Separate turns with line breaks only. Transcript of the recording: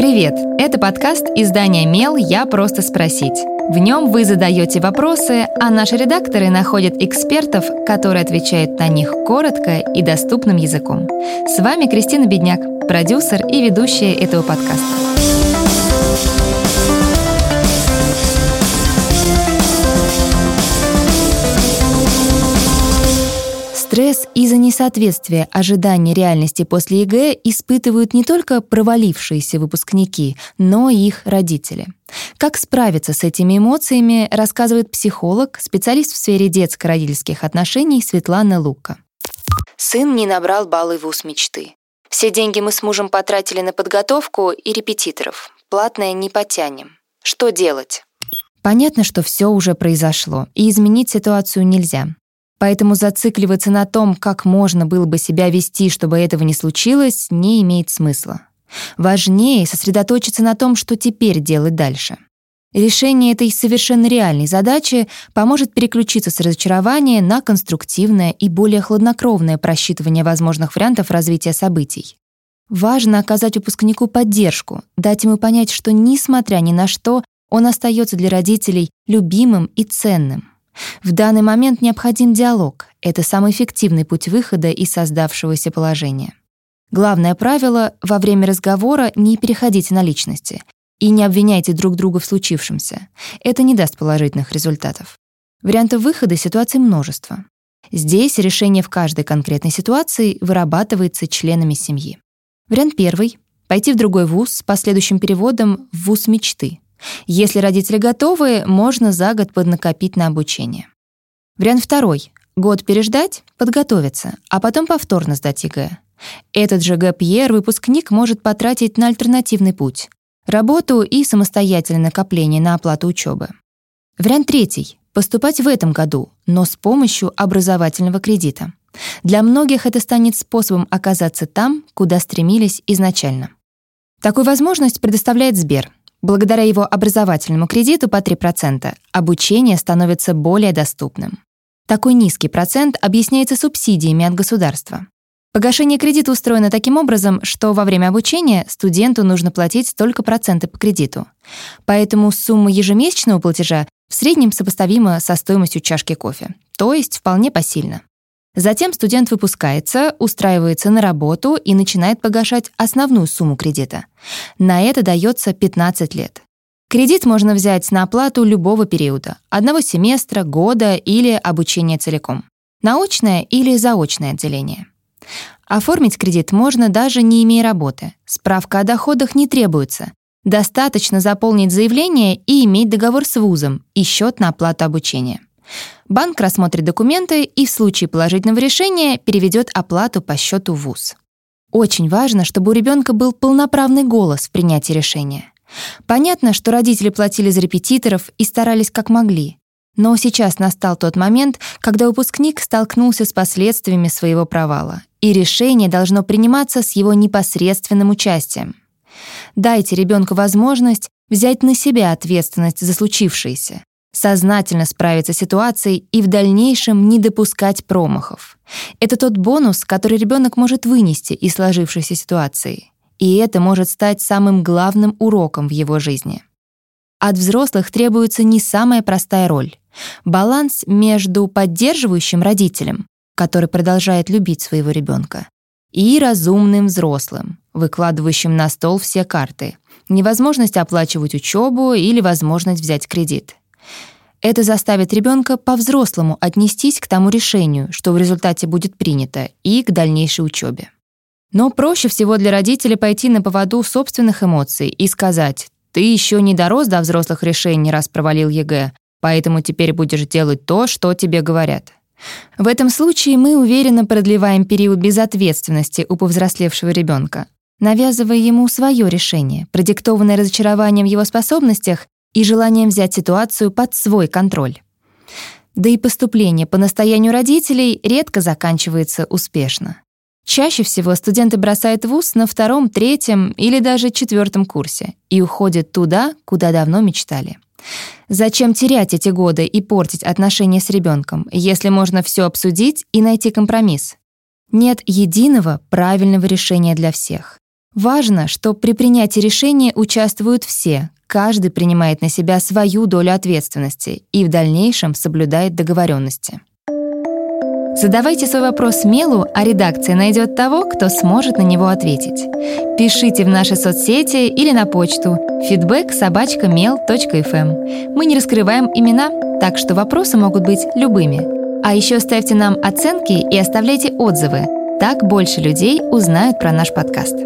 Привет! Это подкаст издания «Мел. Я просто спросить». В нем вы задаете вопросы, а наши редакторы находят экспертов, которые отвечают на них коротко и доступным языком. С вами Кристина Бедняк, продюсер и ведущая этого подкаста. Стресс из-за несоответствия ожиданий реальности после ЕГЭ испытывают не только провалившиеся выпускники, но и их родители. Как справиться с этими эмоциями, рассказывает психолог, специалист в сфере детско-родительских отношений Светлана Лука.
Сын не набрал баллы в ВУЗ мечты. Все деньги мы с мужем потратили на подготовку и репетиторов. Платное не потянем. Что делать?
Понятно, что все уже произошло, и изменить ситуацию нельзя. Поэтому зацикливаться на том, как можно было бы себя вести, чтобы этого не случилось, не имеет смысла. Важнее сосредоточиться на том, что теперь делать дальше. Решение этой совершенно реальной задачи поможет переключиться с разочарования на конструктивное и более хладнокровное просчитывание возможных вариантов развития событий. Важно оказать выпускнику поддержку, дать ему понять, что, несмотря ни на что, он остается для родителей любимым и ценным. В данный момент необходим диалог. Это самый эффективный путь выхода из создавшегося положения. Главное правило — во время разговора не переходите на личности и не обвиняйте друг друга в случившемся. Это не даст положительных результатов. Вариантов выхода ситуации множество. Здесь решение в каждой конкретной ситуации вырабатывается членами семьи. Вариант первый — пойти в другой вуз с последующим переводом в вуз мечты — если родители готовы, можно за год поднакопить на обучение. Вариант второй. Год переждать, подготовиться, а потом повторно сдать ЕГЭ. Этот же ГПР выпускник может потратить на альтернативный путь — работу и самостоятельное накопление на оплату учебы. Вариант третий — поступать в этом году, но с помощью образовательного кредита. Для многих это станет способом оказаться там, куда стремились изначально. Такую возможность предоставляет Сбер — Благодаря его образовательному кредиту по 3% обучение становится более доступным. Такой низкий процент объясняется субсидиями от государства. Погашение кредита устроено таким образом, что во время обучения студенту нужно платить только проценты по кредиту. Поэтому сумма ежемесячного платежа в среднем сопоставима со стоимостью чашки кофе, то есть вполне посильна. Затем студент выпускается, устраивается на работу и начинает погашать основную сумму кредита. На это дается 15 лет. Кредит можно взять на оплату любого периода — одного семестра, года или обучения целиком. Наочное или заочное отделение. Оформить кредит можно даже не имея работы. Справка о доходах не требуется. Достаточно заполнить заявление и иметь договор с вузом и счет на оплату обучения. Банк рассмотрит документы и в случае положительного решения переведет оплату по счету в ВУЗ. Очень важно, чтобы у ребенка был полноправный голос в принятии решения. Понятно, что родители платили за репетиторов и старались как могли. Но сейчас настал тот момент, когда выпускник столкнулся с последствиями своего провала, и решение должно приниматься с его непосредственным участием. Дайте ребенку возможность взять на себя ответственность за случившееся сознательно справиться с ситуацией и в дальнейшем не допускать промахов. Это тот бонус, который ребенок может вынести из сложившейся ситуации. И это может стать самым главным уроком в его жизни. От взрослых требуется не самая простая роль. Баланс между поддерживающим родителем, который продолжает любить своего ребенка, и разумным взрослым, выкладывающим на стол все карты, невозможность оплачивать учебу или возможность взять кредит. Это заставит ребенка по-взрослому отнестись к тому решению, что в результате будет принято, и к дальнейшей учебе. Но проще всего для родителей пойти на поводу собственных эмоций и сказать «ты еще не дорос до взрослых решений, раз провалил ЕГЭ, поэтому теперь будешь делать то, что тебе говорят». В этом случае мы уверенно продлеваем период безответственности у повзрослевшего ребенка, навязывая ему свое решение, продиктованное разочарованием в его способностях и желанием взять ситуацию под свой контроль. Да и поступление по настоянию родителей редко заканчивается успешно. Чаще всего студенты бросают вуз на втором, третьем или даже четвертом курсе и уходят туда, куда давно мечтали. Зачем терять эти годы и портить отношения с ребенком, если можно все обсудить и найти компромисс? Нет единого правильного решения для всех. Важно, что при принятии решения участвуют все, каждый принимает на себя свою долю ответственности и в дальнейшем соблюдает договоренности. Задавайте свой вопрос Мелу, а редакция найдет того, кто сможет на него ответить. Пишите в наши соцсети или на почту feedback эм. Мы не раскрываем имена, так что вопросы могут быть любыми. А еще ставьте нам оценки и оставляйте отзывы. Так больше людей узнают про наш подкаст.